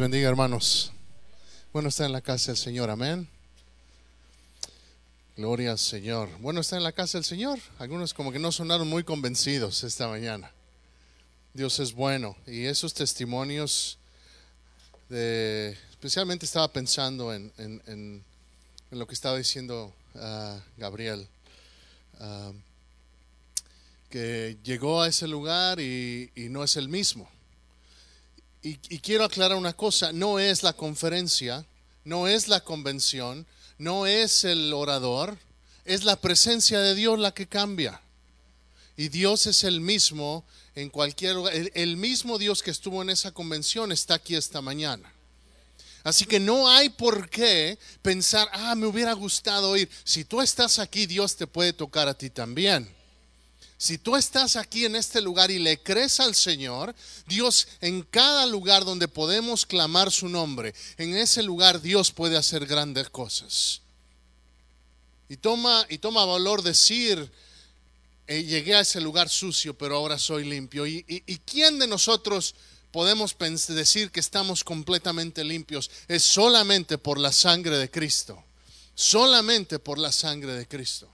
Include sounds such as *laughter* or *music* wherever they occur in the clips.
bendiga, hermanos. Bueno, está en la casa del Señor, amén. Gloria al Señor. Bueno, está en la casa del Señor. Algunos como que no sonaron muy convencidos esta mañana. Dios es bueno. Y esos testimonios, de, especialmente estaba pensando en, lo que estaba diciendo uh, Gabriel, uh, que llegó a ese lugar y no es el mismo. Y, quiero aclarar una cosa, no es la conferencia, no es la convención, no es el orador, es la presencia de Dios la que cambia. Y Dios es el mismo en cualquier lugar. El, el mismo Dios que estuvo en esa convención está aquí esta mañana. Así que no hay por qué pensar, ah, me hubiera gustado ir. Si tú estás aquí, Dios te puede tocar a ti también. Si tú estás aquí en este lugar y le crees al Señor, Dios en cada lugar donde podemos clamar su nombre, en ese lugar Dios puede hacer grandes cosas. Y toma, y toma valor decir, eh, llegué a ese lugar sucio, pero ahora soy limpio. ¿Y, y, y quién de nosotros podemos decir que estamos completamente limpios? Es solamente por la sangre de Cristo. Solamente por la sangre de Cristo.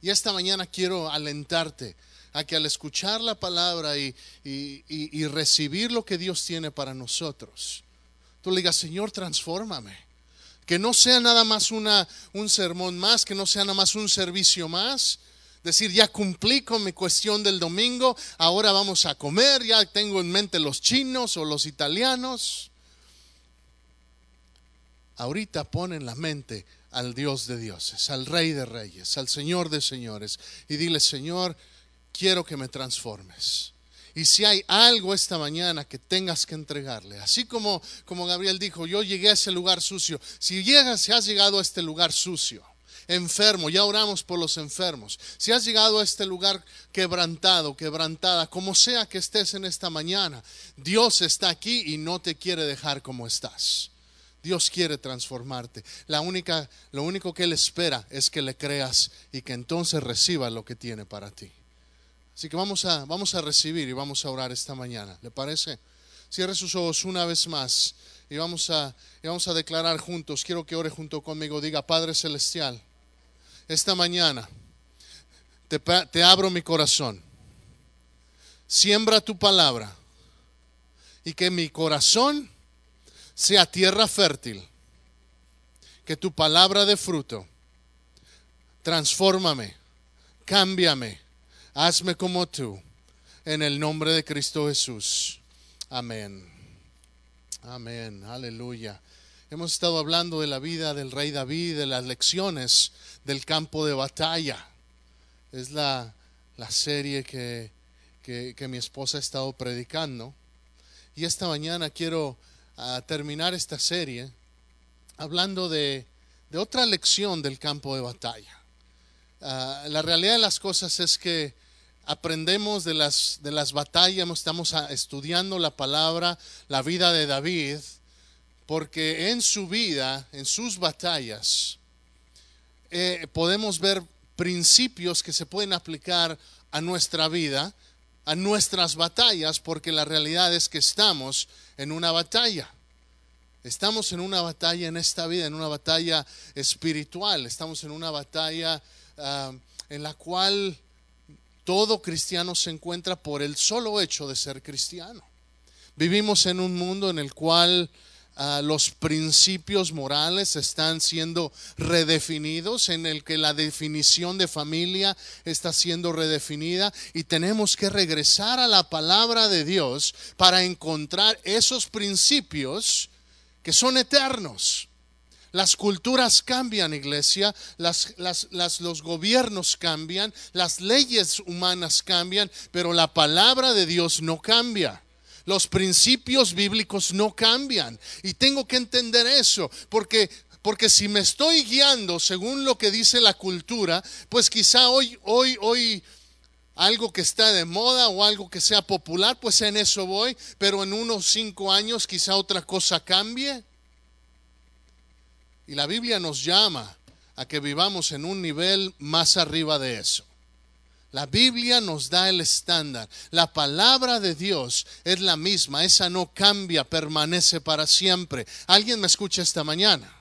Y esta mañana quiero alentarte a que al escuchar la palabra y, y, y, recibir lo que Dios tiene para nosotros, tú le digas, Señor, transfórmame. Que no sea nada más una, un sermón más, que no sea nada más un servicio más. Decir, ya cumplí con mi cuestión del domingo, ahora vamos a comer, ya tengo en mente los chinos o los italianos. Ahorita pon en la mente al Dios de dioses, al Rey de reyes, al Señor de señores, y dile, Señor, quiero que me transformes. Y si hay algo esta mañana que tengas que entregarle, así como, como Gabriel dijo, yo llegué a ese lugar sucio, si llegas, si has llegado a este lugar sucio, enfermo, ya oramos por los enfermos, si has llegado a este lugar quebrantado, quebrantada, como sea que estés en esta mañana, Dios está aquí y no te quiere dejar como estás. Dios quiere transformarte. La única, lo único que Él espera es que le creas y que entonces reciba lo que tiene para ti. Así que vamos a, vamos a recibir y vamos a orar esta mañana. ¿Le parece? Cierre sus ojos una vez más y vamos a, vamos a declarar juntos. Quiero que ore junto conmigo. Diga, Padre Celestial, esta mañana te abro mi corazón. Siembra tu palabra y que mi corazón sea tierra fértil, que tu palabra de fruto, transfórmame, cámbiame, hazme como tú, en el nombre de Cristo Jesús. Amén. Amén, aleluya. Hemos estado hablando de la vida del rey David, de las lecciones del campo de batalla. Es la, la serie que, que, que mi esposa ha estado predicando. Y esta mañana quiero a terminar esta serie hablando de, de, otra lección del campo de batalla. Uh, la realidad de las cosas es que aprendemos de las, de las batallas, estamos estudiando la palabra, la vida de David, porque en su vida, en sus batallas, eh, podemos ver principios que se pueden aplicar a nuestra vida a nuestras batallas, porque la realidad es que estamos en una batalla. Estamos en una batalla en esta vida, en una batalla espiritual, estamos en una batalla uh, en la cual todo cristiano se encuentra por el solo hecho de ser cristiano. Vivimos en un mundo en el cual Los principios morales están siendo redefinidos, en el que la definición de familia está siendo redefinida y tenemos que regresar a la palabra de Dios para encontrar esos principios que son eternos. Las culturas cambian, iglesia, las, los gobiernos cambian, las leyes humanas cambian, pero la palabra de Dios no cambia. Los principios bíblicos no cambian. Y tengo que entender eso, porque, porque si me estoy guiando según lo que dice la cultura, pues quizá hoy, hoy, hoy algo que está de moda o algo que sea popular, pues en eso voy, pero en unos cinco años quizá otra cosa cambie. Y la Biblia nos llama a que vivamos en un nivel más arriba de eso. La Biblia nos da el estándar. La palabra de Dios es la misma. Esa no cambia, permanece para siempre. ¿Alguien me escucha esta mañana?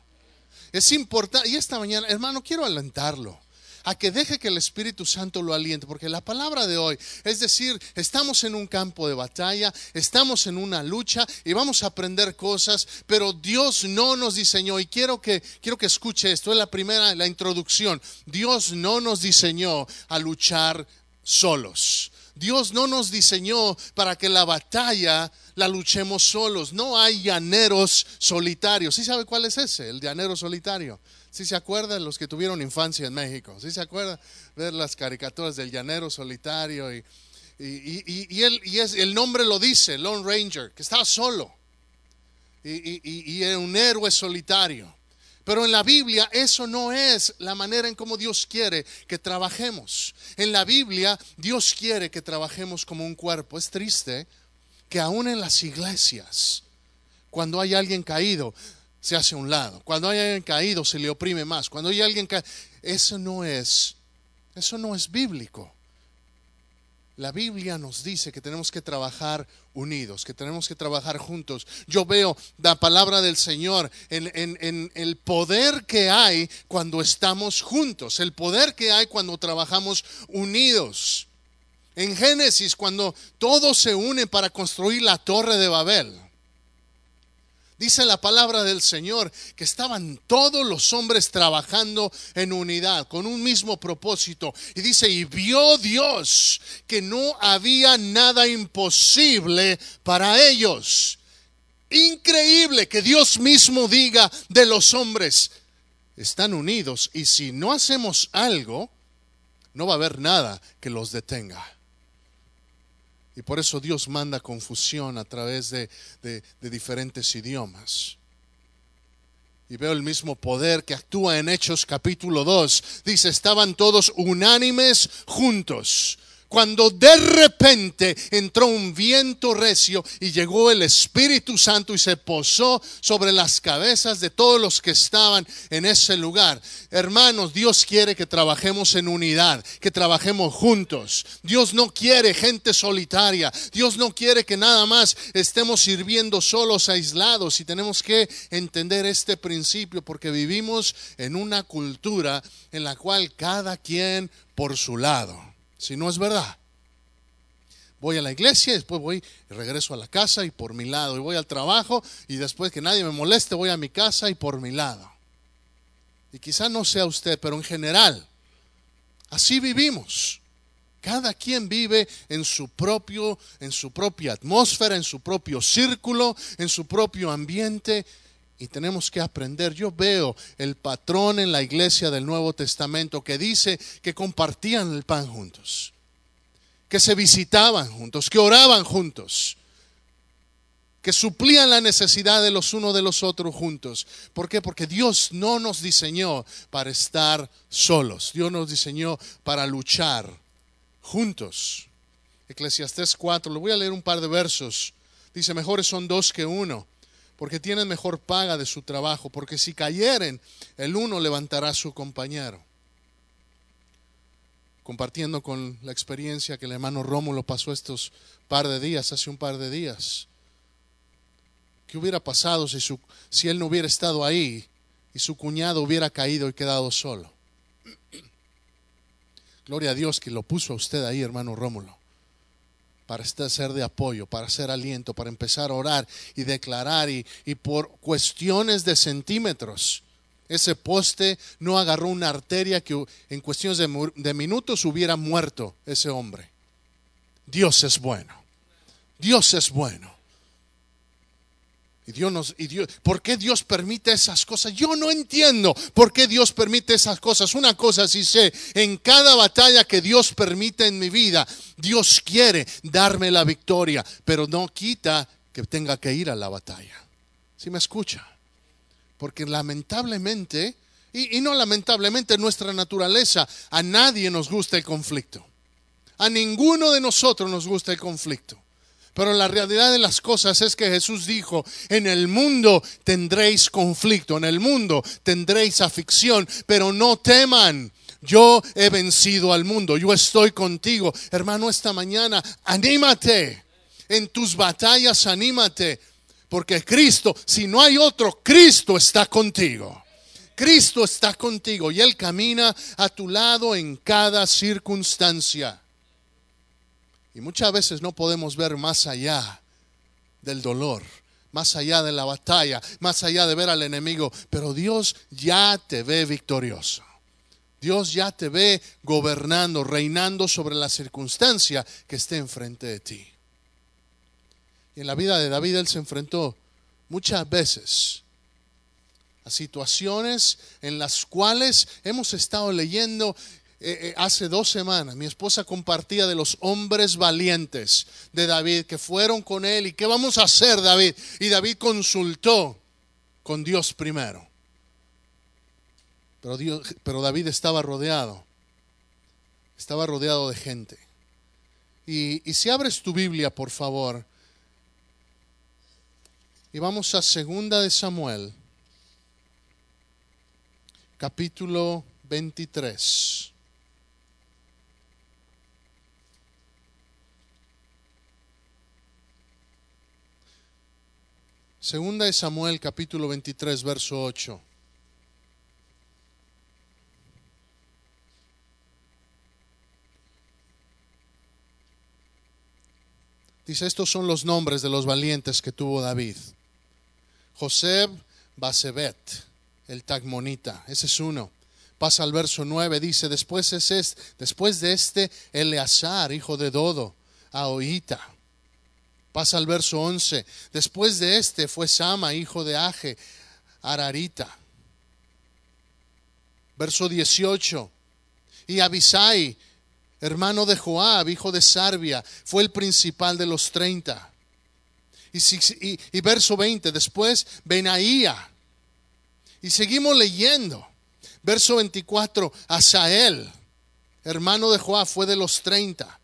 Es importante. Y esta mañana, hermano, quiero alentarlo a que deje que el Espíritu Santo lo aliente, porque la palabra de hoy, es decir, estamos en un campo de batalla, estamos en una lucha y vamos a aprender cosas, pero Dios no nos diseñó y quiero que quiero que escuche esto, es la primera la introducción. Dios no nos diseñó a luchar solos. Dios no nos diseñó para que la batalla la luchemos solos. No hay llaneros solitarios. ¿Sí sabe cuál es ese? El llanero solitario. Si se acuerdan los que tuvieron infancia en México? si se acuerdan ver las caricaturas del llanero solitario? Y, y, él, y es, el nombre lo dice, Lone Ranger, que estaba solo. Y, era un héroe solitario. Pero en la Biblia eso no es la manera en cómo Dios quiere que trabajemos. En la Biblia Dios quiere que trabajemos como un cuerpo. Es triste que aún en las iglesias, cuando hay alguien caído, se hace a un lado. Cuando hay alguien caído se le oprime más. Cuando hay alguien caído, eso no es, eso no es bíblico. La Biblia nos dice que tenemos que trabajar unidos, que tenemos que trabajar juntos. Yo veo la palabra del Señor en, en, el poder que hay cuando estamos juntos, el poder que hay cuando trabajamos unidos. En Génesis, cuando todos se unen para construir la torre de Babel. Dice la palabra del Señor que estaban todos los hombres trabajando en unidad, con un mismo propósito. Y dice, y vio Dios que no había nada imposible para ellos. Increíble que Dios mismo diga de los hombres, están unidos y si no hacemos algo, no va a haber nada que los detenga. Y por eso Dios manda confusión a través de, diferentes idiomas. Y veo el mismo poder que actúa en Hechos capítulo 2. Dice, estaban todos unánimes juntos cuando de repente entró un viento recio y llegó el Espíritu Santo y se posó sobre las cabezas de todos los que estaban en ese lugar. Hermanos, Dios quiere que trabajemos en unidad, que trabajemos juntos. Dios no quiere gente solitaria. Dios no quiere que nada más estemos sirviendo solos, aislados. Y tenemos que entender este principio porque vivimos en una cultura en la cual cada quien por su lado. Si no es verdad. Voy a la iglesia, después voy y regreso a la casa y por mi lado. Y voy al trabajo y después que nadie me moleste voy a mi casa y por mi lado. Y quizá no sea usted, pero en general, así vivimos. Cada quien vive en su propio, en su propia atmósfera, en su propio círculo, en su propio ambiente. Y tenemos que aprender. Yo veo el patrón en la iglesia del Nuevo Testamento que dice que compartían el pan juntos, que se visitaban juntos, que oraban juntos, que suplían la necesidad de los unos de los otros juntos. ¿Por qué? Porque Dios no nos diseñó para estar solos. Dios nos diseñó para luchar juntos. Eclesiastés 4, le voy a leer un par de versos. Dice, mejores son dos que uno porque tienen mejor paga de su trabajo, porque si cayeren, el uno levantará a su compañero. Compartiendo con la experiencia que el hermano Rómulo pasó estos par de días, hace un par de días. ¿Qué hubiera pasado si, su, si él no hubiera estado ahí y su cuñado hubiera caído y quedado solo? Gloria a Dios que lo puso a usted ahí, hermano Rómulo para ser de apoyo, para ser aliento, para empezar a orar y declarar y, por cuestiones de centímetros. Ese poste no agarró una arteria que en cuestiones de minutos hubiera muerto ese hombre. Dios es bueno. Dios es bueno. Y Dios nos, y Dios, ¿por qué Dios permite esas cosas? Yo no entiendo por qué Dios permite esas cosas. Una cosa sí sé, en cada batalla que Dios permite en mi vida, Dios quiere darme la victoria, pero no quita que tenga que ir a la batalla. ¿Sí me escucha? Porque lamentablemente, y, y no lamentablemente nuestra naturaleza, a nadie nos gusta el conflicto. A ninguno de nosotros nos gusta el conflicto. Pero la realidad de las cosas es que Jesús dijo, en el mundo tendréis conflicto, en el mundo tendréis aflicción, pero no teman, yo he vencido al mundo, yo estoy contigo. Hermano, esta mañana, anímate. En tus batallas, anímate. Porque Cristo, si no hay otro, Cristo está contigo. Cristo está contigo y Él camina a tu lado en cada circunstancia. Y muchas veces no podemos ver más allá del dolor, más allá de la batalla, más allá de ver al enemigo, pero Dios ya te ve victorioso. Dios ya te ve gobernando, reinando sobre la circunstancia que esté enfrente de ti. Y en la vida de David él se enfrentó muchas veces a situaciones en las cuales hemos estado leyendo eh, eh, hace dos semanas. Mi esposa compartía de los hombres valientes de David que fueron con él y qué vamos a hacer David. Y David consultó con Dios primero. Pero, David estaba rodeado, estaba rodeado de gente. Y, y si abres tu Biblia, por favor, y vamos a segunda de Samuel, capítulo 23. Segunda de Samuel capítulo 23 verso 8. Dice, estos son los nombres de los valientes que tuvo David. José Basebet, el Tagmonita, ese es uno. Pasa al verso 9, dice, después, es este, después de este, Eleazar, hijo de Dodo, Ahoita Pasa al verso 11. Después de este fue Sama, hijo de Aje, Ararita. Verso 18. Y Abisai, hermano de Joab, hijo de Sarbia, fue el principal de los treinta. Y, y, verso 20, después Benaía. Y seguimos leyendo. Verso 24, Asael, hermano de Joab, fue de los treinta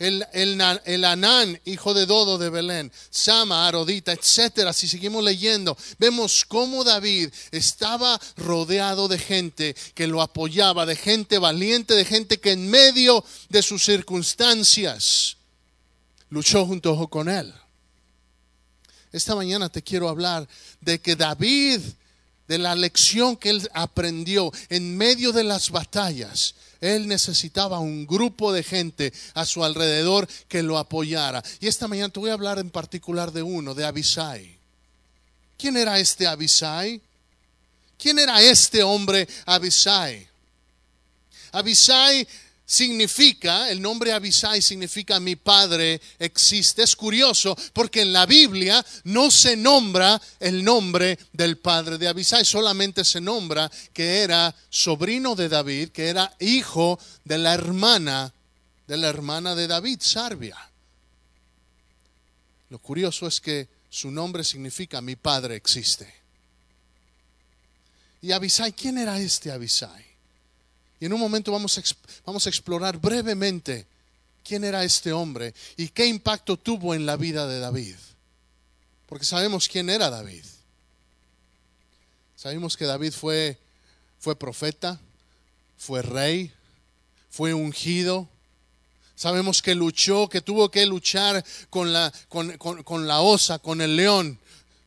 el, el, Anán, hijo de Dodo de Belén, Sama, Arodita, etcétera. Si seguimos leyendo, vemos cómo David estaba rodeado de gente que lo apoyaba, de gente valiente, de gente que en medio de sus circunstancias luchó junto con él. Esta mañana te quiero hablar de que David, de la lección que él aprendió en medio de las batallas, él necesitaba un grupo de gente a su alrededor que lo apoyara. Y esta mañana te voy a hablar en particular de uno, de Abisai. ¿Quién era este Abisai? ¿Quién era este hombre Abisai? Abisai significa, el nombre Abisai significa mi padre existe. Es curioso porque en la Biblia no se nombra el nombre del padre de Abisai, solamente se nombra que era sobrino de David, que era hijo de la hermana, de la hermana de David, Sarbia. Lo curioso es que su nombre significa mi padre existe. Y Abisai, ¿quién era este Abisai? Y en un momento vamos a, vamos a explorar brevemente quién era este hombre y qué impacto tuvo en la vida de David. Porque sabemos quién era David. Sabemos que David fue, fue profeta, fue rey, fue ungido. Sabemos que luchó, que tuvo que luchar con la, con, con la osa, con el león.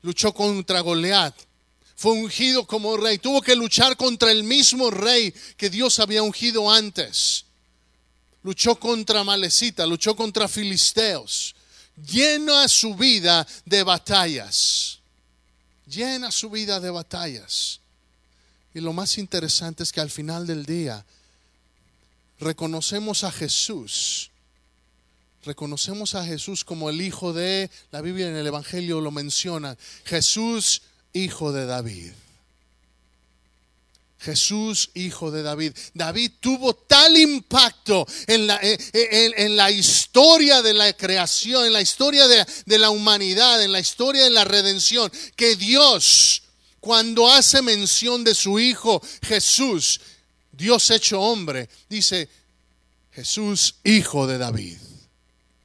Luchó contra Goliat fue ungido como rey. Tuvo que luchar contra el mismo rey que Dios había ungido antes. Luchó contra Malecita, luchó contra Filisteos. Llena su vida de batallas. Llena su vida de batallas. Y lo más interesante es que al final del día reconocemos a Jesús. Reconocemos a Jesús como el Hijo de, la Biblia en el Evangelio lo menciona, Jesús hijo de David. Jesús, hijo de David. David tuvo tal impacto en la, eh, eh, en, la historia de la creación, en la historia de, de la humanidad, en la historia de la redención, que Dios, cuando hace mención de su Hijo Jesús, Dios hecho hombre, dice, Jesús, hijo de David.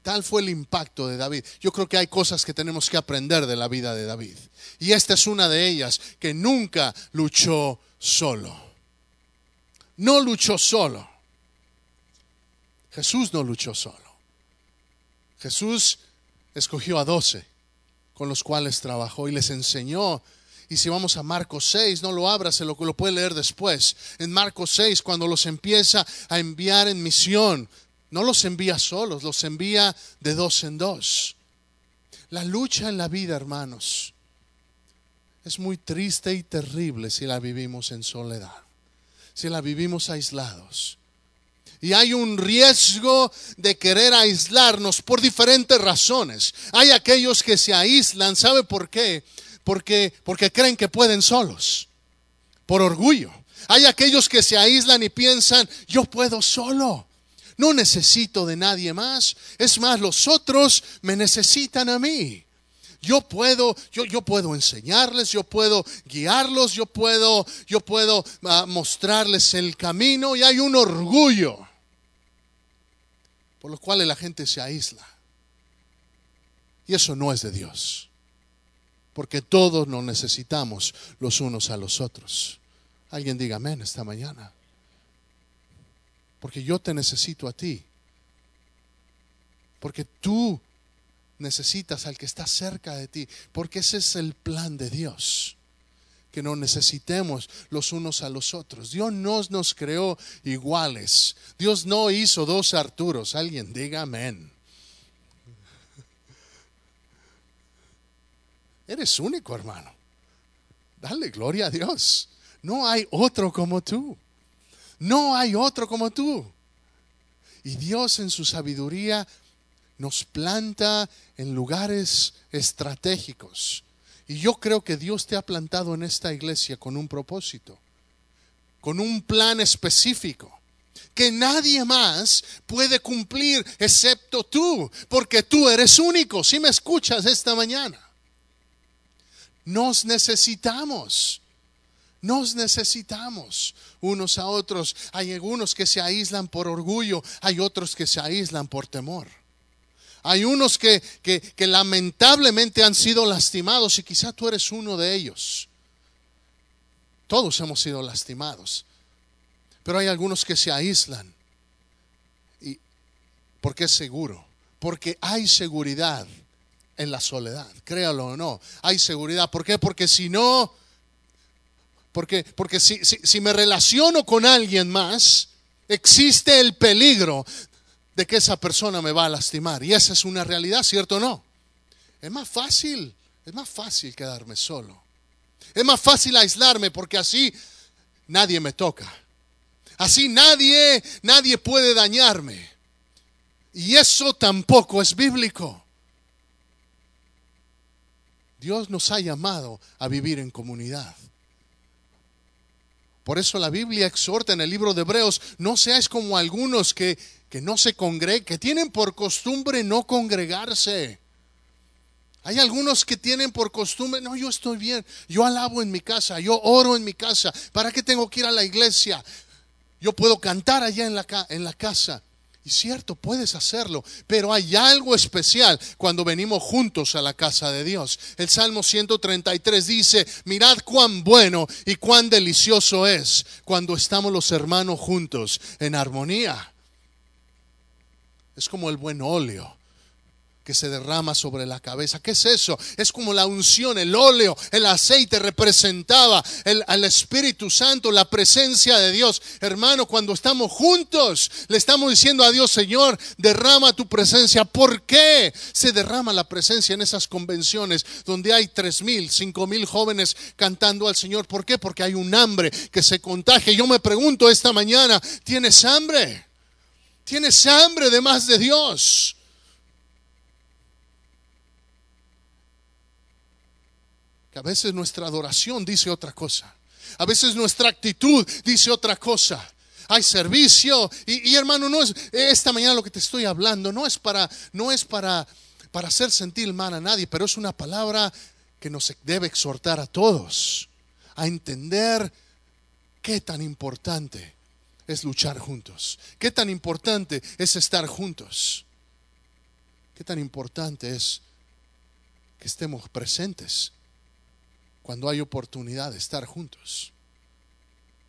Tal fue el impacto de David. Yo creo que hay cosas que tenemos que aprender de la vida de David. Y esta es una de ellas, que nunca luchó solo. no luchó solo. Jesús no luchó solo. Jesús escogió a doce con los cuales trabajó y les enseñó. Y si vamos a Marcos 6, no lo abra, se lo, lo puede leer después. En Marcos 6, cuando los empieza a enviar en misión, no los envía solos, los envía de dos en dos. La lucha en la vida, hermanos, es muy triste y terrible si la vivimos en soledad, si la vivimos aislados. Y hay un riesgo de querer aislarnos por diferentes razones. Hay aquellos que se aíslan, ¿sabe por qué? Porque, porque creen que pueden solos, por orgullo. Hay aquellos que se aíslan y piensan, yo puedo solo, no necesito de nadie más. Es más, los otros me necesitan a mí. Yo puedo, yo, yo puedo enseñarles, yo puedo guiarlos, yo puedo, yo puedo ah, mostrarles el camino y hay un orgullo por lo cual la gente se aísla. Y eso no es de Dios, porque todos nos necesitamos los unos a los otros. Alguien diga amén esta mañana. Porque yo te necesito a ti. Porque tú necesitas al que está cerca de ti. Porque ese es el plan de Dios que no necesitemos los unos a los otros. Dios no nos creó iguales. Dios no hizo dos Arturos. Alguien diga amén. Eres único, hermano. Dale gloria a Dios. No hay otro como tú. No hay otro como tú. Y Dios en su sabiduría nos planta en lugares estratégicos y yo creo que Dios te ha plantado en esta iglesia con un propósito, con un plan específico que nadie más puede cumplir excepto tú, porque tú eres único. Si me escuchas esta mañana, nos necesitamos. Nos necesitamos unos a otros. Hay algunos que se aíslan por orgullo, hay otros que se aíslan por temor. Hay unos que, lamentablemente han sido lastimados y quizá tú eres uno de ellos. Todos hemos sido lastimados. Pero hay algunos que se aíslan. Y, porque es seguro. Porque hay seguridad en la soledad. Créalo o no. Hay seguridad. ¿Por qué? Porque si no, porque, porque si, si me relaciono con alguien más, existe el peligro de que esa persona me va a lastimar. Y esa es una realidad, ¿cierto o no? Es más fácil, es más fácil quedarme solo. Es más fácil aislarme porque así nadie me toca. Así nadie, nadie puede dañarme. Y eso tampoco es bíblico. Dios nos ha llamado a vivir en comunidad. Por eso la Biblia exhorta en el libro de Hebreos, no seáis como algunos que que no se congreguen, que tienen por costumbre no congregarse. Hay algunos que tienen por costumbre, no, yo estoy bien, yo alabo en mi casa, yo oro en mi casa, ¿para qué tengo que ir a la iglesia? Yo puedo cantar allá en la, en la casa. Y cierto, puedes hacerlo, pero hay algo especial cuando venimos juntos a la casa de Dios. El Salmo 133 dice, mirad cuán bueno y cuán delicioso es cuando estamos los hermanos juntos en armonía. Es como el buen óleo que se derrama sobre la cabeza. ¿Qué es eso? Es como la unción, el óleo, el aceite representaba el, al Espíritu Santo, la presencia de Dios. Hermano, cuando estamos juntos, le estamos diciendo a Dios, Señor, derrama tu presencia. ¿Por qué se derrama la presencia en esas convenciones donde hay tres mil, cinco mil jóvenes cantando al Señor? ¿Por qué? Porque hay un hambre que se contagia. Yo me pregunto esta mañana, ¿tienes hambre? Tienes hambre de más de Dios. A veces nuestra adoración dice otra cosa. A veces nuestra actitud dice otra cosa. Hay servicio y, hermano, no es esta mañana lo que te estoy hablando, no es para no es para para hacer sentir mal a nadie, pero es una palabra que nos debe exhortar a todos a entender qué tan importante es luchar juntos? ¿Qué tan importante es estar juntos? ¿Qué tan importante es que estemos presentes cuando hay oportunidad de estar juntos?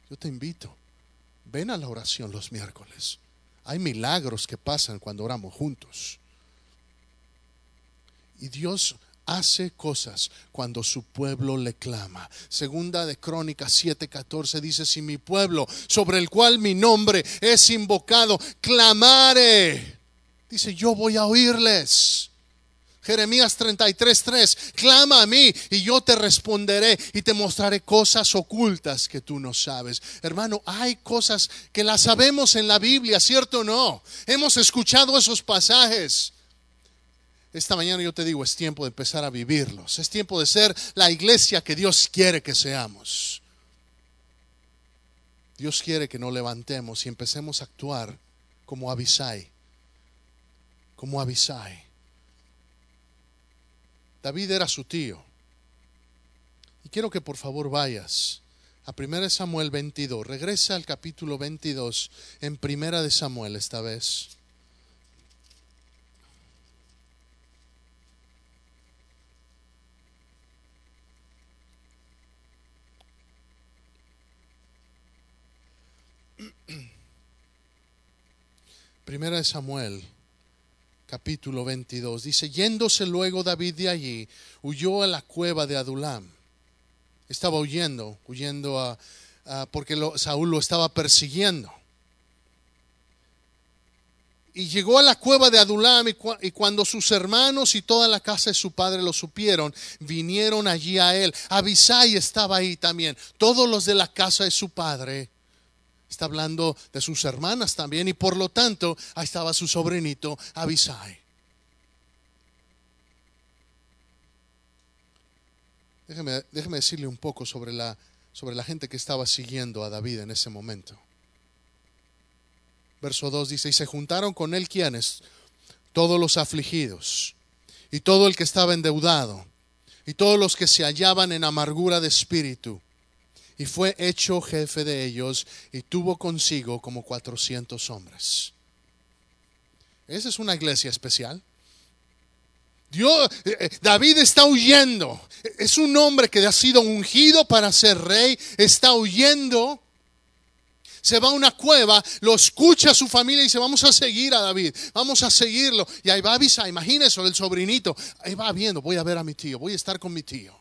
Yo te invito, ven a la oración los miércoles. Hay milagros que pasan cuando oramos juntos. Y Dios hace cosas cuando su pueblo le clama. Segunda de Crónicas 7:14 dice, si mi pueblo, sobre el cual mi nombre es invocado, clamare, dice, yo voy a oírles. Jeremías 33:3, clama a mí y yo te responderé y te mostraré cosas ocultas que tú no sabes. Hermano, hay cosas que las sabemos en la Biblia, ¿cierto o no? Hemos escuchado esos pasajes. Esta mañana yo te digo, es tiempo de empezar a vivirlos. Es tiempo de ser la iglesia que Dios quiere que seamos. Dios quiere que nos levantemos y empecemos a actuar como Abisai. Como Abisai. David era su tío. Y quiero que por favor vayas a 1 Samuel 22. Regresa al capítulo 22 en 1 de Samuel esta vez. Primera de Samuel, capítulo 22, dice, yéndose luego David de allí, huyó a la cueva de Adulam. Estaba huyendo, huyendo a, porque Saúl lo estaba persiguiendo. Y llegó a la cueva de Adulam y, y, cuando sus hermanos y toda la casa de su padre lo supieron, vinieron allí a él. Abisai estaba ahí también. Todos los de la casa de su padre Está hablando de sus hermanas también y por lo tanto ahí estaba su sobrinito Abisai. Déjeme, decirle un poco sobre la, sobre la gente que estaba siguiendo a David en ese momento. Verso 2 dice, y se juntaron con él quienes, todos los afligidos, y todo el que estaba endeudado, y todos los que se hallaban en amargura de espíritu y fue hecho jefe de ellos y tuvo consigo como cuatrocientos hombres. Esa es una iglesia especial. Dios, eh, eh, David está huyendo. Es un hombre que ha sido ungido para ser rey. Está huyendo. Se va a una cueva, lo escucha su familia y dice, vamos a seguir a David, vamos a seguirlo. Y ahí va a avisar, imagínese el sobrinito. Ahí va viendo, voy a ver a mi tío, voy a estar con mi tío.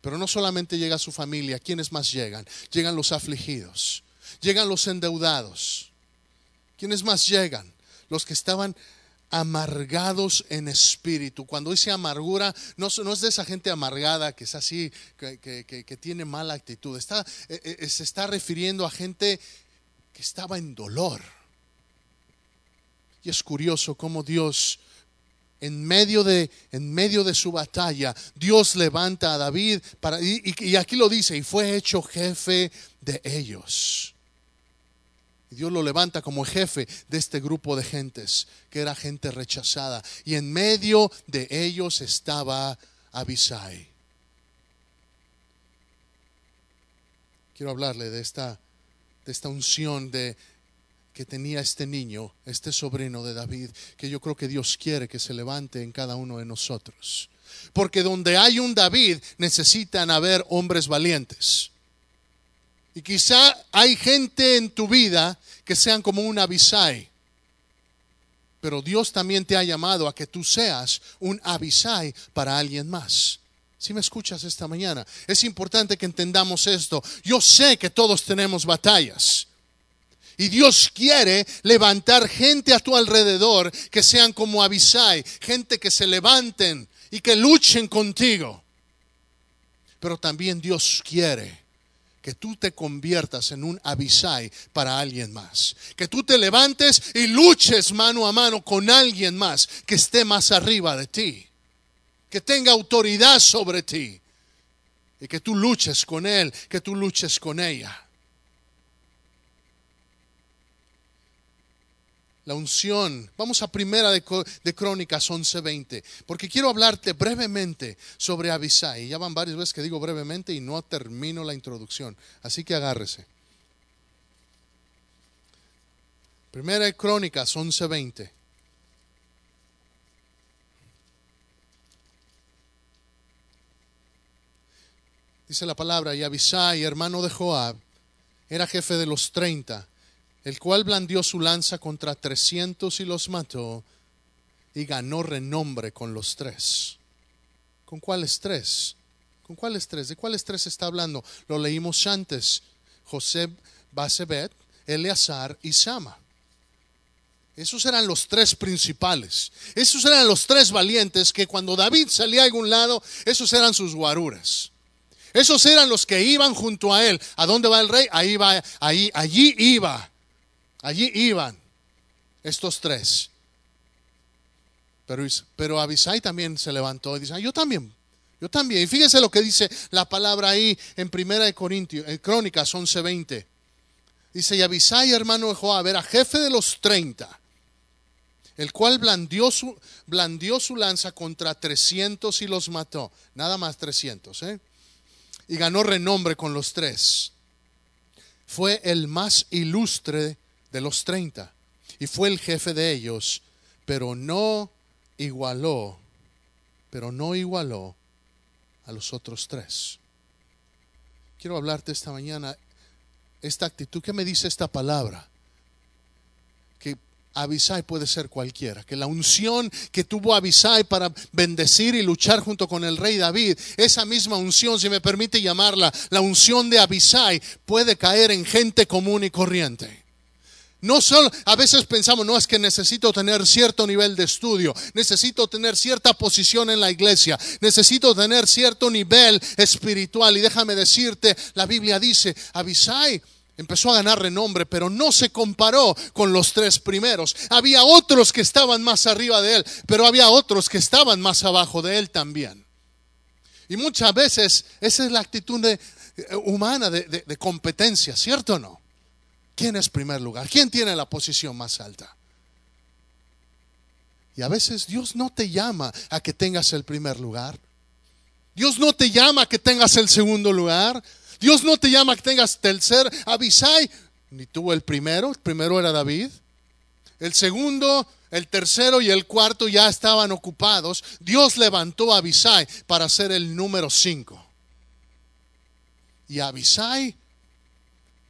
Pero no solamente llega su familia, ¿quiénes más llegan? Llegan los afligidos, llegan los endeudados. ¿Quiénes más llegan? Los que estaban amargados en espíritu. Cuando dice amargura, no, es de esa gente amargada que es así, que, tiene mala actitud. Está, eh, eh, se está refiriendo a gente que estaba en dolor. Y es curioso cómo Dios en medio de, en medio de su batalla, Dios levanta a David para, y, aquí lo dice, y fue hecho jefe de ellos. Dios lo levanta como jefe de este grupo de gentes, que era gente rechazada. Y en medio de ellos estaba Abisai. Quiero hablarle de esta, de esta unción de, que tenía este niño, este sobrino de David, que yo creo que Dios quiere que se levante en cada uno de nosotros. Porque donde hay un David necesitan haber hombres valientes. Y quizá hay gente en tu vida que sean como un Abisai. Pero Dios también te ha llamado a que tú seas un Abisai para alguien más. Si me escuchas esta mañana, es importante que entendamos esto. Yo sé que todos tenemos batallas. Y Dios quiere levantar gente a tu alrededor que sean como Abisai, gente que se levanten y que luchen contigo. Pero también Dios quiere que tú te conviertas en un Abisai para alguien más. Que tú te levantes y luches mano a mano con alguien más que esté más arriba de ti. Que tenga autoridad sobre ti. Y que tú luches con él, que tú luches con ella. La unción. Vamos a primera de, de Crónicas 11:20, porque quiero hablarte brevemente sobre Abisai. Ya van varias veces que digo brevemente y no termino la introducción, así que agárrese. Primera de Crónicas 11:20. Dice la palabra, y Abisai, hermano de Joab, era jefe de los treinta, el cual blandió su lanza contra trescientos y los mató, y ganó renombre con los tres. ¿Con cuáles tres? ¿Con cuáles tres? ¿De cuáles tres está hablando? Lo leímos antes. José Basebet, Eleazar y Sama. Esos eran los tres principales. Esos eran los tres valientes que cuando David salía a algún lado, esos eran sus guaruras. Esos eran los que iban junto a él. ¿A dónde va el rey? Ahí va, ahí, allí iba. Allí iban estos tres. Pero, pero Abisai también se levantó y dice, yo también, yo también. Y fíjense lo que dice la palabra ahí en Primera de Corintios, en Crónicas 11:20. Dice, y Abisai, hermano de Joab, era jefe de los treinta, el cual blandió su, blandió su lanza contra trescientos y los mató. Nada más trescientos, ¿eh? Y ganó renombre con los tres. Fue el más ilustre de los treinta y fue el jefe de ellos, pero no igualó, pero no igualó a los otros tres. Quiero hablarte esta mañana esta actitud. ¿Qué me dice esta palabra? Que Abisai puede ser cualquiera, que la unción que tuvo Abisai para bendecir y luchar junto con el rey David, esa misma unción, si me permite llamarla, la unción de Abisai, puede caer en gente común y corriente. No solo, a veces pensamos, no es que necesito tener cierto nivel de estudio, necesito tener cierta posición en la iglesia, necesito tener cierto nivel espiritual. Y déjame decirte, la Biblia dice, Abisai empezó a ganar renombre, pero no se comparó con los tres primeros. Había otros que estaban más arriba de él, pero había otros que estaban más abajo de él también. Y muchas veces esa es la actitud eh, humana de, de competencia, ¿cierto o no? ¿Quién es primer lugar? ¿Quién tiene la posición más alta? Y a veces Dios no te llama a que tengas el primer lugar. Dios no te llama a que tengas el segundo lugar. Dios no te llama a que tengas tercer. Abisai ni tuvo el primero. El primero era David. El segundo, el tercero y el cuarto ya estaban ocupados. Dios levantó a Abisai para ser el número cinco. Y Abisai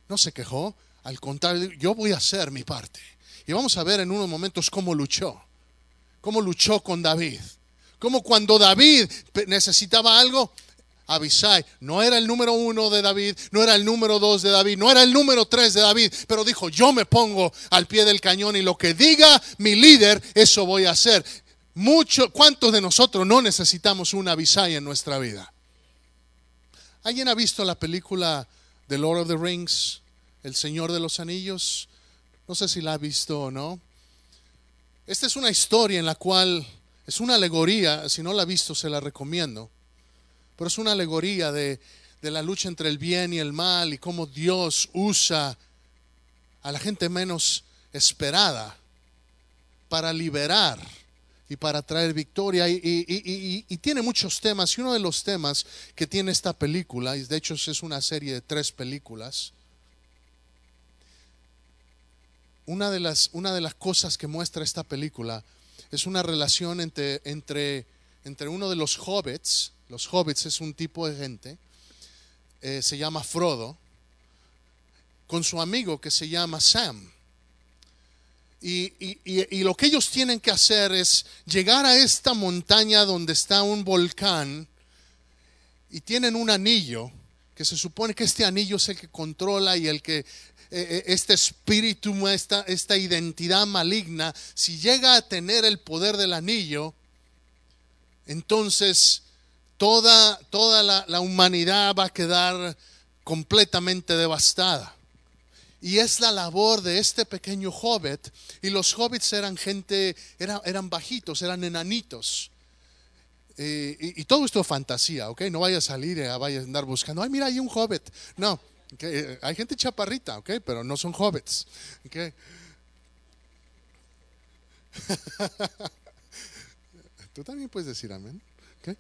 no se quejó. Al contrario, yo voy a hacer mi parte. Y vamos a ver en unos momentos cómo luchó. Cómo luchó con David. Cómo cuando David necesitaba algo, Abisai no era el número uno de David, no era el número dos de David, no era el número tres de David, pero dijo, yo me pongo al pie del cañón y lo que diga mi líder, eso voy a hacer. Mucho, ¿Cuántos de nosotros no necesitamos un Abisai en nuestra vida? ¿Alguien ha visto la película The Lord of the Rings? El Señor de los Anillos. No sé si la ha visto o no. Esta es una historia en la cual es una alegoría, si no la ha visto se la recomiendo, pero es una alegoría de, de la lucha entre el bien y el mal y cómo Dios usa a la gente menos esperada para liberar y para traer victoria. Y, y, y, tiene muchos temas. Y uno de los temas que tiene esta película, y de hecho es una serie de tres películas, una de las, una de las cosas que muestra esta película es una relación entre, entre, entre uno de los hobbits, los hobbits es un tipo de gente, eh, se llama Frodo, con su amigo que se llama Sam. Y, y, lo que ellos tienen que hacer es llegar a esta montaña donde está un volcán y tienen un anillo, que se supone que este anillo es el que controla y el que este espíritu, esta, esta identidad maligna, si llega a tener el poder del anillo, entonces toda, toda la, la humanidad va a quedar completamente devastada. Y es la labor de este pequeño hobbit. Y los hobbits eran gente, eran, eran bajitos, eran enanitos. Eh, y, todo esto es fantasía, ¿ok? No vaya a salir, y vaya a andar buscando, ay, mira, hay un hobbit. No, eh, hay gente chaparrita, ¿ok? Pero no son hobbits, *laughs* Tú también puedes decir amén. *laughs*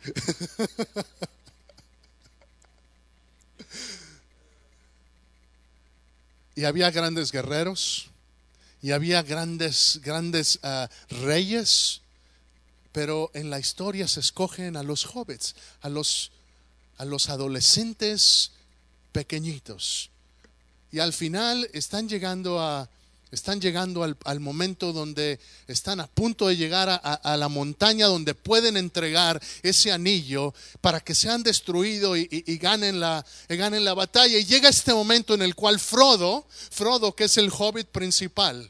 y había grandes guerreros, y había grandes, grandes ah, reyes, pero en la historia se escogen a los hobbits, a los, a los adolescentes pequeñitos. Y al final están llegando a, están llegando al, al momento donde están a punto de llegar a, a- la montaña donde pueden entregar ese anillo para que sean destruidos y, y- y ganen, la, y ganen la batalla. Y llega este momento en el cual Frodo, Frodo que es el hobbit principal,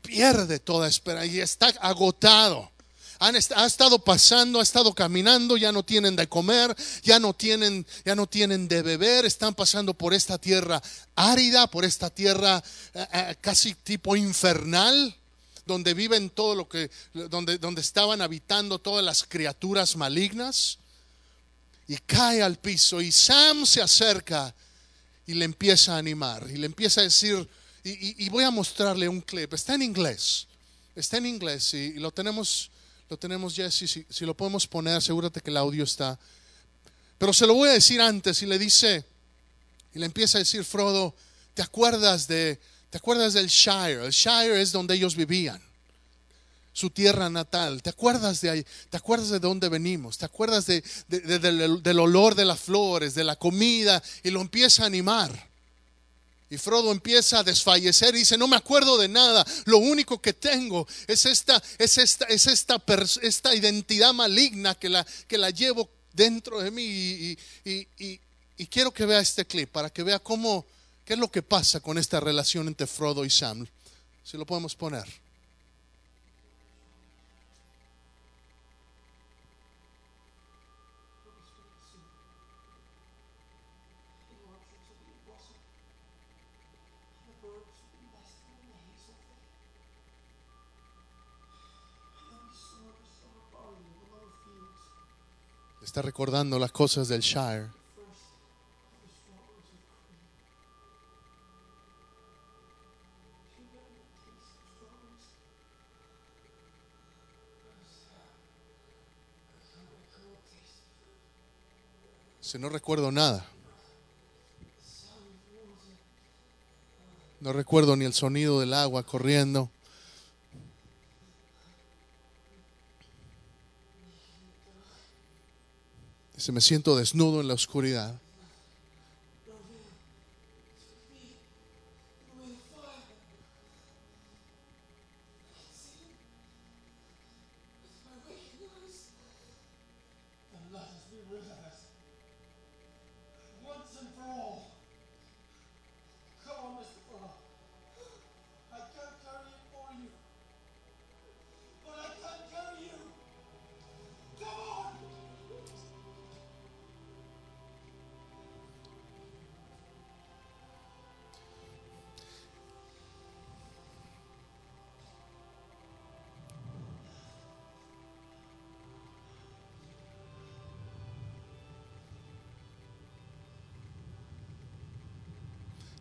pierde toda esperanza y está agotado. Han ha estado pasando, ha estado caminando, ya no tienen de comer, ya no tienen, ya no tienen de beber, están pasando por esta tierra árida, por esta tierra eh, eh, casi tipo infernal, donde viven todo lo que, donde, donde estaban habitando todas las criaturas malignas. Y cae al piso y Sam se acerca y le empieza a animar y le empieza a decir, y, y- y voy a mostrarle un clip, está en inglés, está en inglés y, y lo tenemos, lo tenemos Jesse, si, si lo podemos poner, asegúrate que el audio está. Pero se lo voy a decir antes y le dice, y le empieza a decir Frodo, ¿te acuerdas de, te acuerdas del Shire? El Shire es donde ellos vivían su tierra natal. ¿Te acuerdas de ahí? ¿Te acuerdas de dónde venimos? ¿Te acuerdas de, de- de- del, del olor de las flores, de la comida? Y lo empieza a animar. Y Frodo empieza a desfallecer y dice, no me acuerdo de nada, lo único que tengo es esta, es esta, es esta, esta identidad maligna que la, que la llevo dentro de mí. Y, y- y- y quiero que vea este clip para que vea cómo, qué es lo que pasa con esta relación entre Frodo y Sam. Si lo podemos poner. Está recordando las cosas del Shire. Si no recuerdo nada. No recuerdo ni el sonido del agua corriendo. Dice, me siento desnudo en la oscuridad.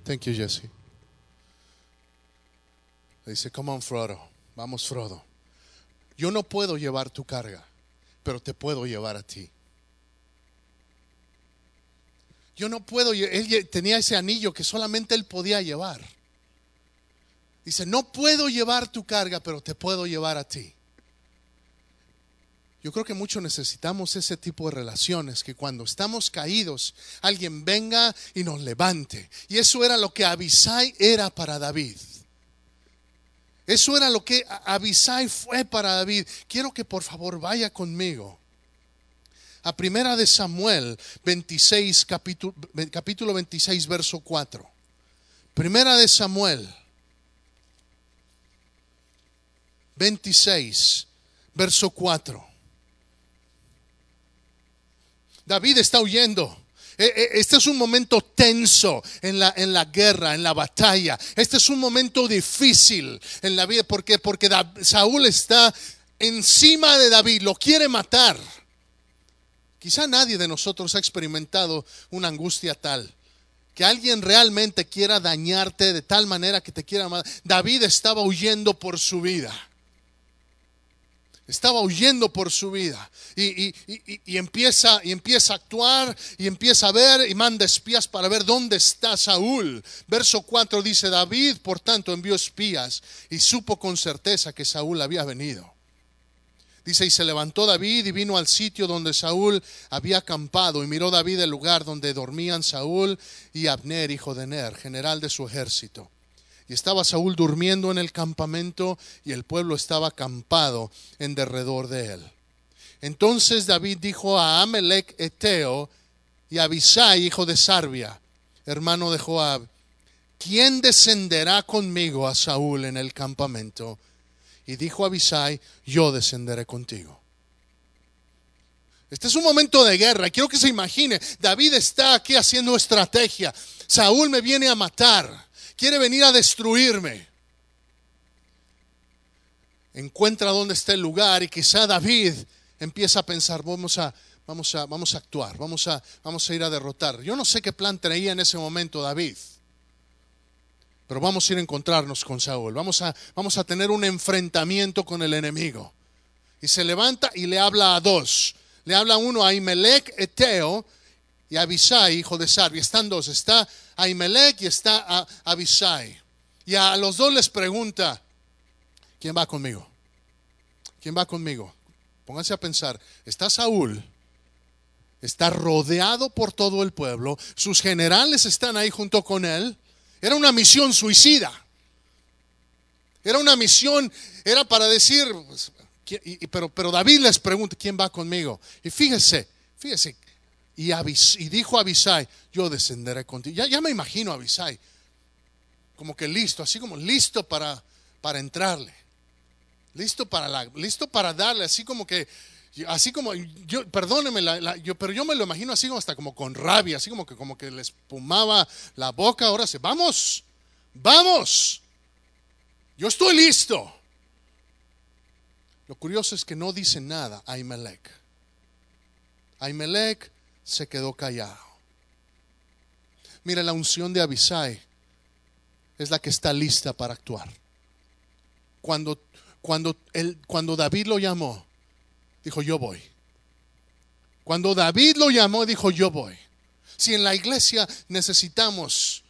Thank you, Jesse. Le dice, come on, Frodo. Vamos, Frodo. Yo no puedo llevar tu carga, pero te puedo llevar a ti. Yo no puedo, él tenía ese anillo que solamente él podía llevar. Dice, no puedo llevar tu carga, pero te puedo llevar a ti. Yo creo que mucho necesitamos ese tipo de relaciones, que cuando estamos caídos, alguien venga y nos levante. Y eso era lo que Abisai era para David. Eso era lo que Abisai fue para David. Quiero que por favor vaya conmigo a Primera de Samuel 26, capítulo, capítulo 26, verso 4. Primera de Samuel 26, verso 4. David está huyendo. E- e- Este es un momento tenso en la, en la guerra, en la batalla. Este es un momento difícil en la vida. ¿Por qué? Porque Saúl está encima de David, lo quiere matar. Quizá nadie de nosotros ha experimentado una angustia tal. Que alguien realmente quiera dañarte de tal manera que te quiera matar. David estaba huyendo por su vida. Estaba huyendo por su vida y, y- y- y empieza, y empieza a actuar y empieza a ver y manda espías para ver dónde está Saúl. Verso 4 dice, David por tanto envió espías y supo con certeza que Saúl había venido. Dice, y se levantó David y vino al sitio donde Saúl había acampado, y miró David el lugar donde dormían Saúl y Abner, hijo de Ner, general de su ejército. Y estaba Saúl durmiendo en el campamento, y el pueblo estaba acampado en derredor de él. Entonces David dijo a Amelec Eteo y a Abisai, hijo de Sarbia, hermano de Joab, ¿quién descenderá conmigo a Saúl en el campamento? Y dijo Abisai, yo descenderé contigo. Este es un momento de guerra. Quiero que se imagine, David está aquí haciendo estrategia. Saúl me viene a matar. Quiere venir a destruirme. Encuentra dónde está el lugar y quizá David empieza a pensar, vamos a, vamos a, vamos a actuar, vamos a, vamos a ir a derrotar. Yo no sé qué plan traía en ese momento David. Pero vamos a ir a encontrarnos con Saúl. Vamos a, vamos a tener un enfrentamiento con el enemigo. Y se levanta y le habla a dos. Le habla uno a Imelec, Eteo, y a Abisai, hijo de Sarvi. Están dos. Está Imelec y está a. Y a los dos les pregunta, ¿quién va conmigo? ¿Quién va conmigo? Pónganse a pensar. Está Saúl. Está rodeado por todo el pueblo. Sus generales están ahí junto con él. Era una misión suicida. Era una misión, era para decir, pues, pero, pero David les pregunta, ¿quién va conmigo? Y fíjese, fíjese, y, dijo a Abisai, yo descenderé contigo. Ya, me imagino a Abisai, como que listo, así como listo para, para entrarle. Listo para, la, listo para darle, así como que así como yo perdóneme yo, pero yo me lo imagino así como hasta como con rabia así como que como que le espumaba la boca ahora se vamos vamos yo estoy listo lo curioso es que no dice nada a Imelec se quedó callado mira la unción de Abisai es la que está lista para actuar cuando cuando, el, cuando David lo llamó dijo, yo voy. Cuando David lo llamó, dijo, yo voy. Si en la iglesia necesitamos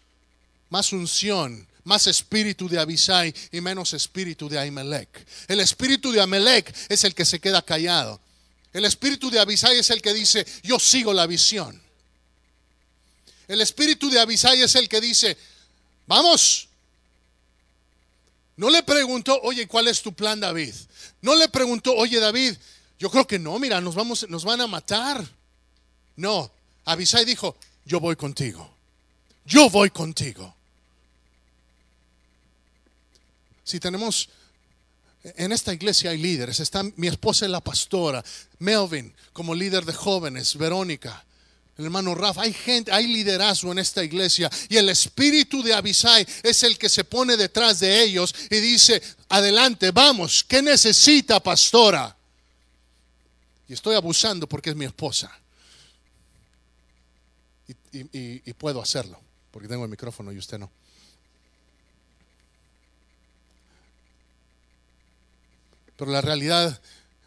más unción, más espíritu de Abisai y menos espíritu de Ahimelech. El espíritu de Ahimelech es el que se queda callado. El espíritu de Abisai es el que dice, yo sigo la visión. El espíritu de Abisai es el que dice, vamos. No le preguntó, oye, ¿cuál es tu plan, David? No le preguntó, oye, David, yo creo que no, mira, nos, vamos, nos van a matar. No, Abisai dijo, yo voy contigo. Yo voy contigo. Si tenemos, en esta iglesia hay líderes, está mi esposa es la pastora, Melvin como líder de jóvenes, Verónica, el hermano Rafa, hay gente, hay liderazgo en esta iglesia y el espíritu de Abisai es el que se pone detrás de ellos y dice, adelante, vamos, ¿qué necesita pastora? Y estoy abusando porque es mi esposa. Y, puedo hacerlo, porque tengo el micrófono y usted no. Pero la realidad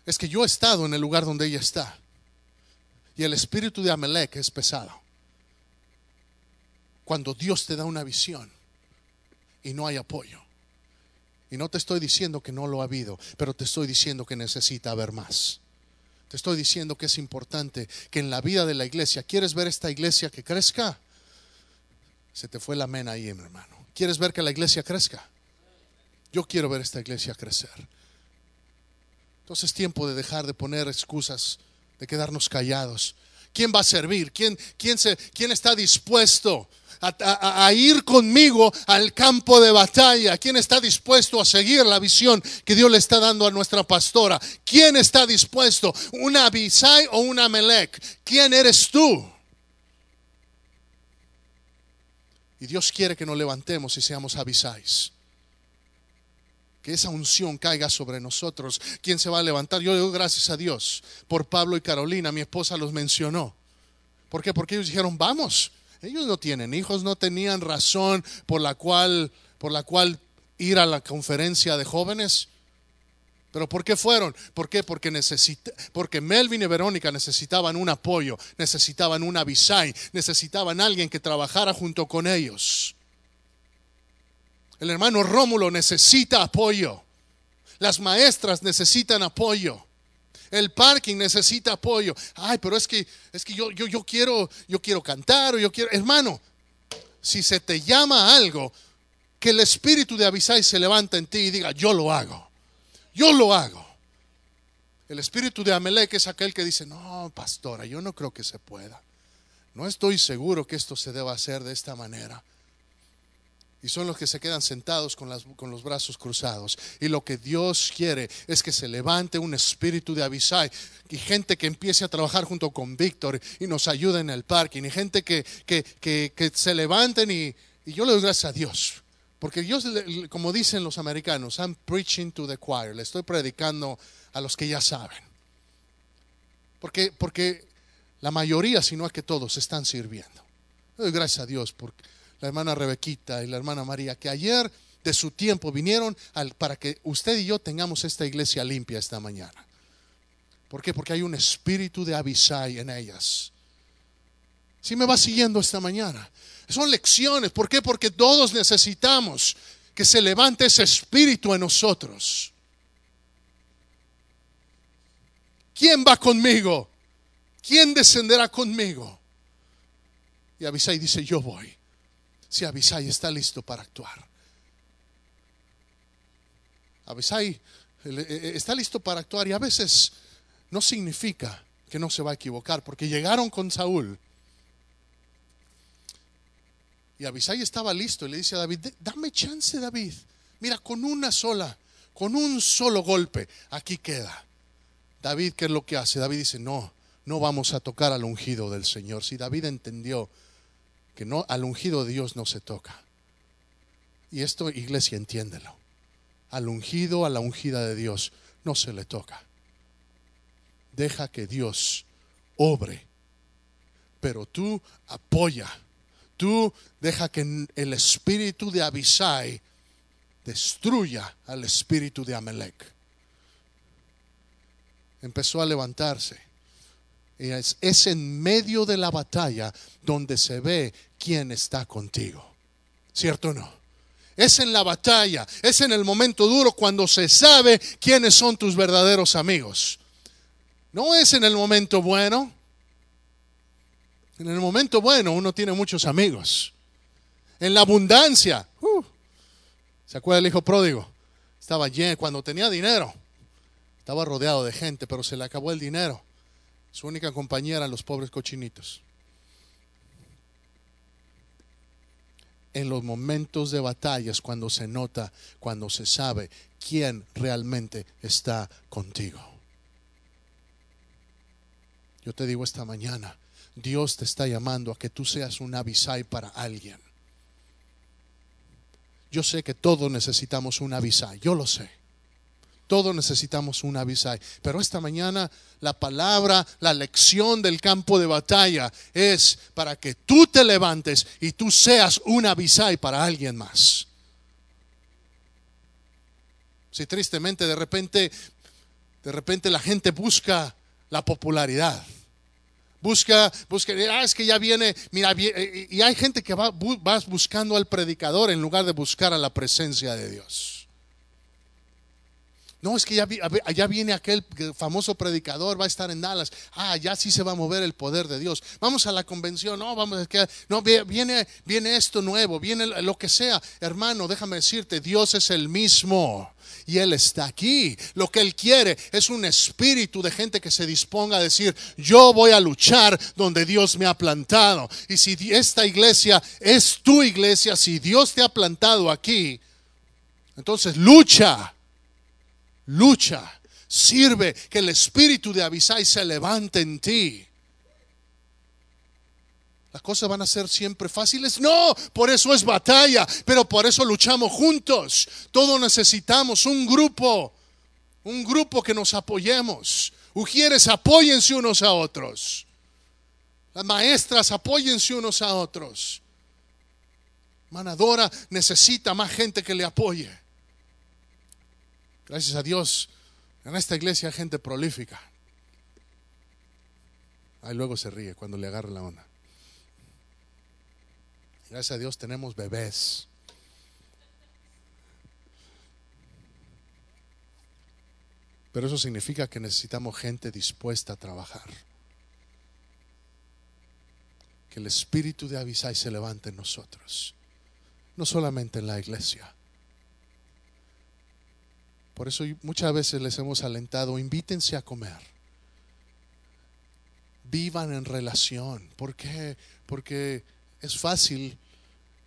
es que yo he estado en el lugar donde ella está. Y el espíritu de Amelec es pesado. Cuando Dios te da una visión y no hay apoyo. Y no te estoy diciendo que no lo ha habido, pero te estoy diciendo que necesita haber más. Te estoy diciendo que es importante que en la vida de la iglesia, ¿quieres ver esta iglesia que crezca? Se te fue la mena ahí, mi hermano. ¿Quieres ver que la iglesia crezca? Yo quiero ver esta iglesia crecer. Entonces es tiempo de dejar de poner excusas, de quedarnos callados. ¿Quién va a servir? ¿Quién, quién, se, quién está dispuesto a, ir conmigo al campo de batalla? ¿Quién está dispuesto a seguir la visión que Dios le está dando a nuestra pastora? ¿Quién está dispuesto? ¿Una Abisai o una Melech? ¿Quién eres tú? Y Dios quiere que nos levantemos y seamos Abisais. Que esa unción caiga sobre nosotros. ¿Quién se va a levantar? Yo doy gracias a Dios por Pablo y Carolina. Mi esposa los mencionó. ¿Por qué? Porque ellos dijeron, vamos, ellos no tienen hijos, no tenían razón por la cual, por la cual ir a la conferencia de jóvenes. ¿Pero por qué fueron? ¿Por qué? Porque, necesita, porque Melvin y Verónica necesitaban un apoyo, necesitaban una visay, necesitaban alguien que trabajara junto con ellos. El hermano Rómulo necesita apoyo. Las maestras necesitan apoyo. El parking necesita apoyo. Ay, pero es que es que yo, yo, yo quiero yo quiero cantar o yo quiero, hermano, si se te llama algo, que el espíritu de Abisai se levanta en ti y diga, yo lo hago. Yo lo hago. El espíritu de Amelec es aquel que dice, no, pastora, yo no creo que se pueda. No estoy seguro que esto se deba hacer de esta manera. Y son los que se quedan sentados con, los brazos cruzados. Y lo que Dios quiere es que se levante un espíritu de Abisai y gente que empiece a trabajar junto con Víctor y nos ayude en el parking. Y gente que, se levanten y, yo le doy gracias a Dios. Porque Dios, como dicen los americanos, I'm preaching to the choir. Le estoy predicando a los que ya saben. Porque, porque la mayoría, si no es que todos, están sirviendo. Le doy gracias a Dios por la hermana Rebequita y la hermana María, que ayer de su tiempo vinieron para que usted y yo tengamos esta iglesia limpia esta mañana. ¿Por qué? Porque hay un espíritu de Abisai en ellas. Si me va siguiendo esta mañana. Son lecciones. ¿Por qué? Porque todos necesitamos que se levante ese espíritu en nosotros. ¿Quién va conmigo? ¿Quién descenderá conmigo? Y Abisai dice, yo voy. Si Abisai está listo para actuar. Abisai eh, eh, está listo para actuar y a veces no significa que no se va a equivocar, porque llegaron con Saúl. Y Abisai estaba listo y le dice a David, "D- dame chance David. Mira, con una sola, con un solo golpe, aquí queda. David, ¿qué es lo que hace? David dice, no, no vamos a tocar al ungido del Señor. Si David entendió que no, al ungido Dios no se toca. Y esto, iglesia, entiéndelo. Al ungido, a la ungida de Dios, no se le toca. Deja que Dios obre. Pero tú apoya. Tú deja que el espíritu de Abisai destruya al espíritu de Amalek. Empezó a levantarse. Es, es en medio de la batalla donde se ve quién está contigo. ¿Cierto o no? Es en la batalla, es en el momento duro cuando se sabe quiénes son tus verdaderos amigos. No es en el momento bueno. En el momento bueno uno tiene muchos amigos. En la abundancia. uh, ¿Se acuerda el hijo pródigo? Estaba lleno, cuando tenía dinero, estaba rodeado de gente, pero se le acabó el dinero. Su única compañía eran los pobres cochinitos. En los momentos de batallas, cuando se nota, cuando se sabe quién realmente está contigo. Yo te digo esta mañana, Dios te está llamando a que tú seas un Abisai para alguien. Yo sé que todos necesitamos un Abisai, yo lo sé. Todos necesitamos un Abisai. Pero esta mañana la palabra, la lección del campo de batalla es para que tú te levantes y tú seas un Abisai para alguien más. Si tristemente de repente, de repente la gente busca la popularidad. Busca, busca, ah, es que ya viene, mira, y hay gente que va, vas buscando al predicador en lugar de buscar a la presencia de Dios. No, es que ya, viene aquel famoso predicador, va a estar en Dallas. Ah, ya sí se va a mover el poder de Dios. Vamos a la convención, no, vamos a que no vi- viene viene esto nuevo, viene lo que sea. Hermano, déjame decirte, Dios es el mismo y él está aquí. Lo que él quiere es un espíritu de gente que se disponga a decir, "Yo voy a luchar donde Dios me ha plantado." Y si esta iglesia es tu iglesia, si Dios te ha plantado aquí, entonces lucha lucha, sirve que el espíritu de Abisai se levante en ti. ¿Las cosas van a ser siempre fáciles? No, por eso es batalla, pero por eso luchamos juntos. Todos necesitamos un grupo, un grupo que nos apoyemos. Ujieres, apóyense unos a otros. Las maestras, apóyense unos a otros. Manadora necesita más gente que le apoye. Gracias a Dios, en esta iglesia hay gente prolífica. Ahí luego se ríe cuando le agarra la onda. Gracias a Dios tenemos bebés. Pero eso significa que necesitamos gente dispuesta a trabajar. Que el espíritu de Abisai se levante en nosotros. No solamente en la iglesia. Por eso muchas veces les hemos alentado, invítense a comer. Vivan en relación. ¿Por qué? Porque es fácil.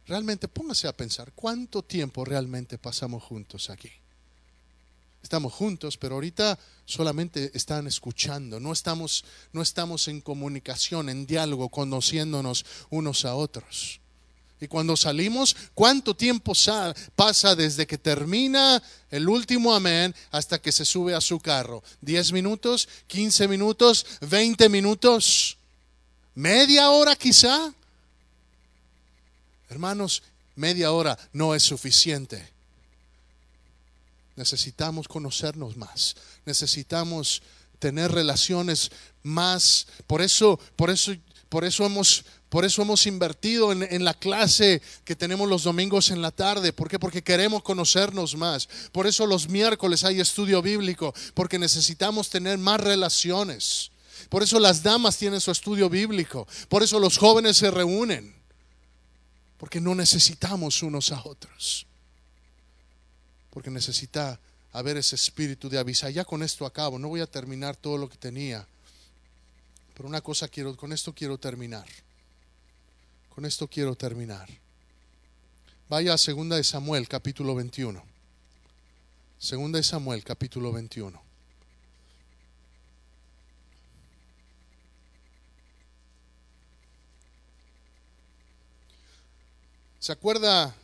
Realmente póngase a pensar, ¿cuánto tiempo realmente pasamos juntos aquí? estamos juntos, pero ahorita solamente están escuchando, no estamos, no estamos en comunicación, en diálogo, conociéndonos unos a otros. Y cuando salimos, ¿cuánto tiempo pasa desde que termina el último amén hasta que se sube a su carro? ¿10 minutos? ¿15 minutos? ¿20 minutos? ¿Media hora quizá? Hermanos, media hora no es suficiente. Necesitamos conocernos más. Necesitamos tener relaciones más. Por eso, por eso, por eso hemos, por eso hemos invertido en, la clase que tenemos los domingos en la tarde. ¿Por qué? Porque queremos conocernos más. Por eso los miércoles hay estudio bíblico, porque necesitamos tener más relaciones. Por eso las damas tienen su estudio bíblico. Por eso los jóvenes se reúnen. Porque no necesitamos unos a otros porque necesita haber ese espíritu de avisar. Ya con esto acabo, no voy a terminar todo lo que tenía, pero una cosa quiero, con esto quiero terminar. Con esto quiero terminar. Vaya a segunda de Samuel, capítulo 21. Segunda de Samuel, capítulo 21. ¿Se acuerda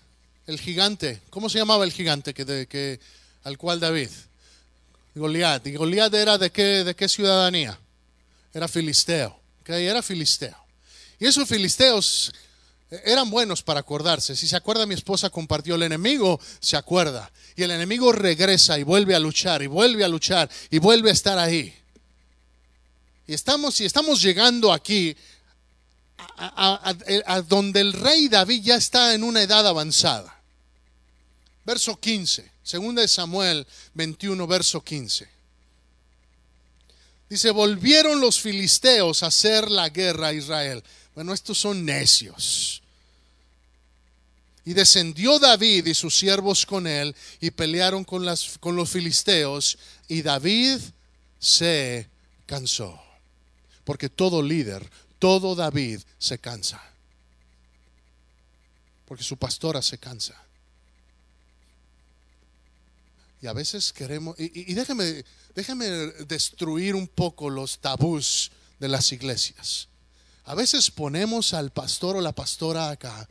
el gigante. ¿Cómo se llamaba el gigante que, al cual David? Goliat. ¿Y Goliat era de qué, de qué ciudadanía? Era filisteo. ¿okay? Era filisteo. Y esos filisteos eran buenos para acordarse. Si se acuerda, mi esposa compartió, el enemigo se acuerda. Y el enemigo regresa y vuelve a luchar, y vuelve a luchar, y vuelve a estar ahí. Y estamos, y estamos llegando aquí a, a, donde el rey David ya está en una edad avanzada. Verso 15, segunda de Samuel 21, verso 15. Dice, volvieron los filisteos a hacer la guerra a Israel. Bueno, estos son necios. Y descendió David y sus siervos con él y pelearon con, los filisteos y David se cansó. Porque todo líder, todo David se cansa. Porque su pastora se cansa. Y a veces queremos, y, déjeme, déjeme destruir un poco los tabús de las iglesias. A veces ponemos al pastor o la pastora acá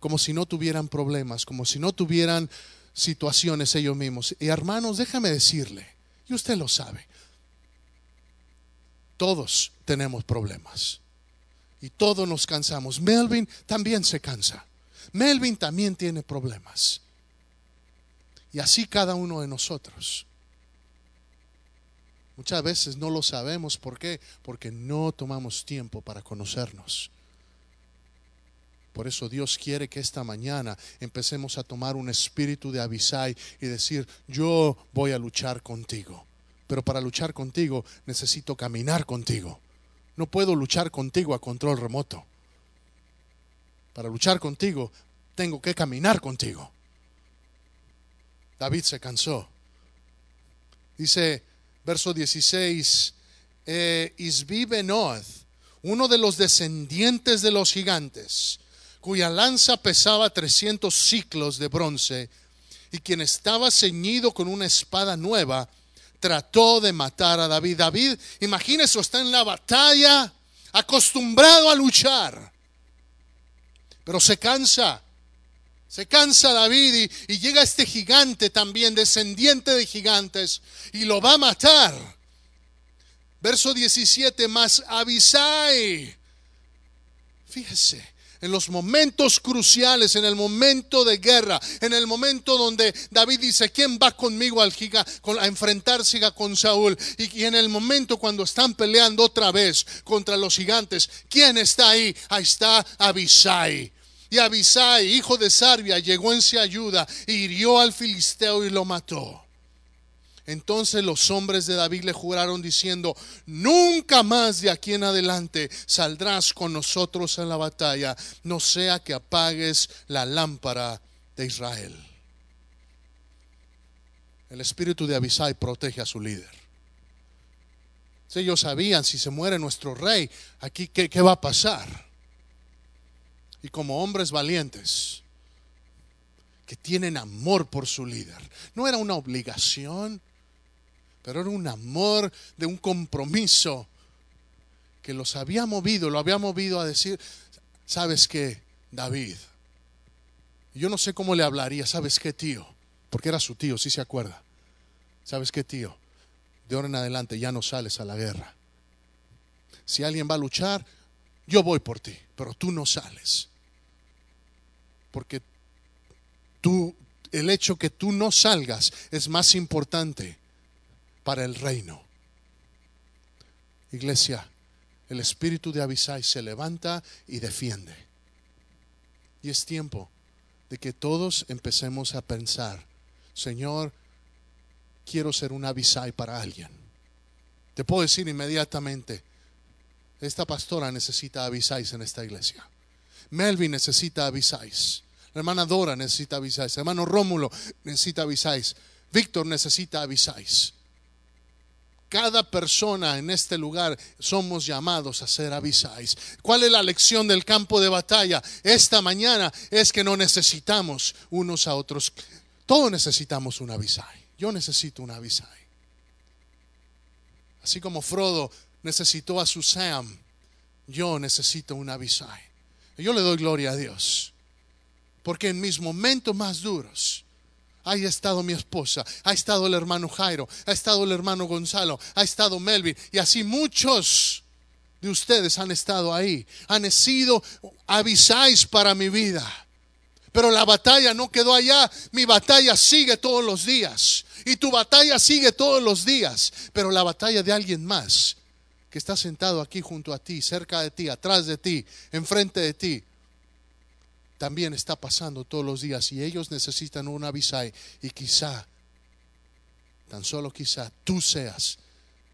como si no tuvieran problemas, como si no tuvieran situaciones ellos mismos. Y hermanos, déjame decirle, y usted lo sabe, todos tenemos problemas. Y todos nos cansamos. Melvin también se cansa. Melvin también tiene problemas. Y así cada uno de nosotros. Muchas veces no lo sabemos. ¿Por qué? Porque no tomamos tiempo para conocernos. Por eso Dios quiere que esta mañana empecemos a tomar un espíritu de Abisai y decir, yo voy a luchar contigo. Pero para luchar contigo necesito caminar contigo. No puedo luchar contigo a control remoto. Para luchar contigo tengo que caminar contigo. David se cansó. Dice, verso 16, eh, Isbi uno de los descendientes de los gigantes, cuya lanza pesaba 300 ciclos de bronce, y quien estaba ceñido con una espada nueva, trató de matar a David. David, imagínese, está en la batalla, acostumbrado a luchar, pero se cansa. Se cansa David y, llega este gigante también, descendiente de gigantes, y lo va a matar. Verso 17, más Abisai. Fíjese, en los momentos cruciales, en el momento de guerra, en el momento donde David dice, ¿quién va conmigo al giga, a enfrentarse con Saúl? Y, y, en el momento cuando están peleando otra vez contra los gigantes, ¿quién está ahí? Ahí está Abisai. Y Abisai, hijo de Sarbia, llegó en su ayuda, e hirió al filisteo y lo mató. Entonces los hombres de David le juraron diciendo, nunca más de aquí en adelante saldrás con nosotros en la batalla, no sea que apagues la lámpara de Israel. El espíritu de Abisai protege a su líder. Si ellos sabían, si se muere nuestro rey, aquí qué, qué va a pasar. Y como hombres valientes, que tienen amor por su líder. No era una obligación, pero era un amor de un compromiso que los había movido, lo había movido a decir, ¿sabes qué, David? Yo no sé cómo le hablaría, ¿sabes qué, tío? Porque era su tío, si se acuerda. ¿Sabes qué, tío? De ahora en adelante ya no sales a la guerra. Si alguien va a luchar, yo voy por ti, pero tú no sales. Porque tú, el hecho que tú no salgas es más importante para el reino. Iglesia, el espíritu de Abisai se levanta y defiende. Y es tiempo de que todos empecemos a pensar, Señor, quiero ser un Abisai para alguien. Te puedo decir inmediatamente, esta pastora necesita Abisais en esta iglesia. Melvin necesita Abisais. La hermana Dora necesita Abisais. El hermano Rómulo necesita Abisais. Víctor necesita Abisais. Cada persona en este lugar somos llamados a ser Abisais. ¿Cuál es la lección del campo de batalla? Esta mañana es que no necesitamos unos a otros. Todos necesitamos un Abisai. Yo necesito un Abisai. Así como Frodo necesitó a su Sam, yo necesito un Abisai. Yo le doy gloria a Dios. Porque en mis momentos más duros, ha estado mi esposa, ha estado el hermano Jairo, ha estado el hermano Gonzalo, ha estado Melvin, y así muchos de ustedes han estado ahí, han sido avisáis para mi vida. Pero la batalla no quedó allá, mi batalla sigue todos los días, y tu batalla sigue todos los días, pero la batalla de alguien más que está sentado aquí junto a ti, cerca de ti, atrás de ti, enfrente de ti, también está pasando todos los días y ellos necesitan un avisaje y quizá, tan solo quizá, tú seas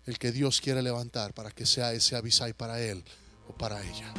el que Dios quiere levantar para que sea ese avisai para él o para ella.